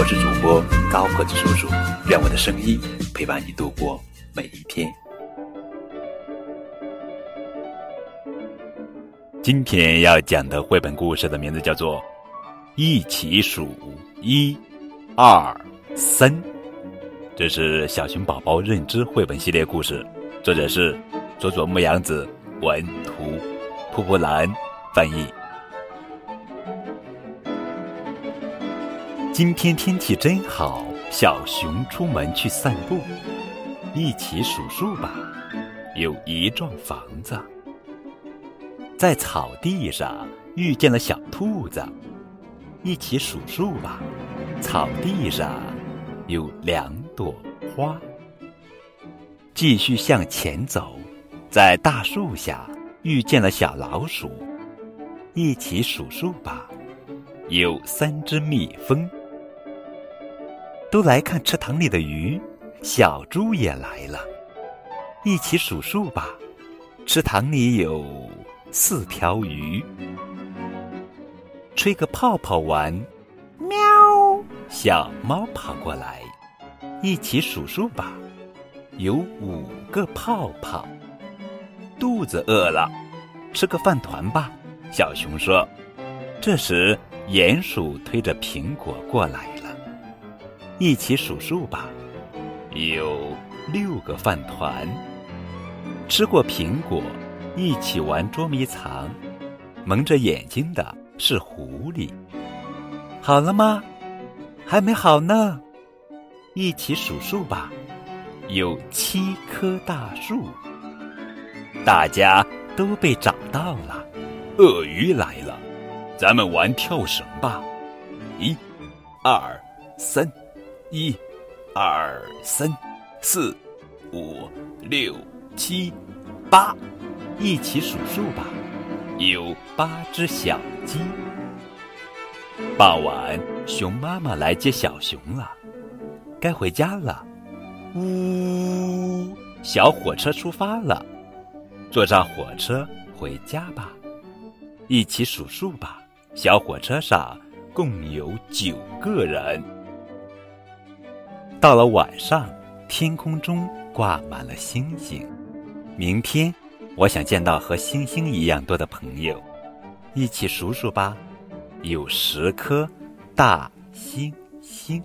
我是主播高个子叔叔，愿我的声音陪伴你度过每一天。今天要讲的绘本故事的名字叫做《一起数一、二、三》，这是小熊宝宝认知绘本系列故事，作者是佐佐木阳子文图。蒲蒲兰翻译。今天天气真好，小熊出门去散步。一起数数吧，有一幢房子。在草地上遇见了小兔子。一起数数吧，草地上有两朵花。继续向前走，在大树下。遇见了小老鼠，一起数数吧。有三只蜜蜂，都来看池塘里的鱼。小猪也来了，一起数数吧。池塘里有四条鱼，吹个泡泡玩。喵！小猫跑过来，一起数数吧。有五个泡泡。肚子饿了，吃个饭团吧。小熊说。这时，鼹鼠推着苹果过来，一起数数吧。有六个饭团。吃过苹果，一起玩捉迷藏。蒙着眼睛的是狐狸。好了吗？还没好呢。一起数数吧。有七棵大树。大家都被找到了，鳄鱼来了，咱们玩跳绳吧！一、二、三，一、二、三、四、五、六、七、八，一起数数吧！有八只小鸡。傍晚，熊妈妈来接小熊了，该回家了。呜，小火车出发了。坐上火车回家吧，一起数数吧。小火车上共有九个人。到了晚上，天空中挂满了星星。明天，我想见到和星星一样多的朋友，一起数数吧。有十颗大星星。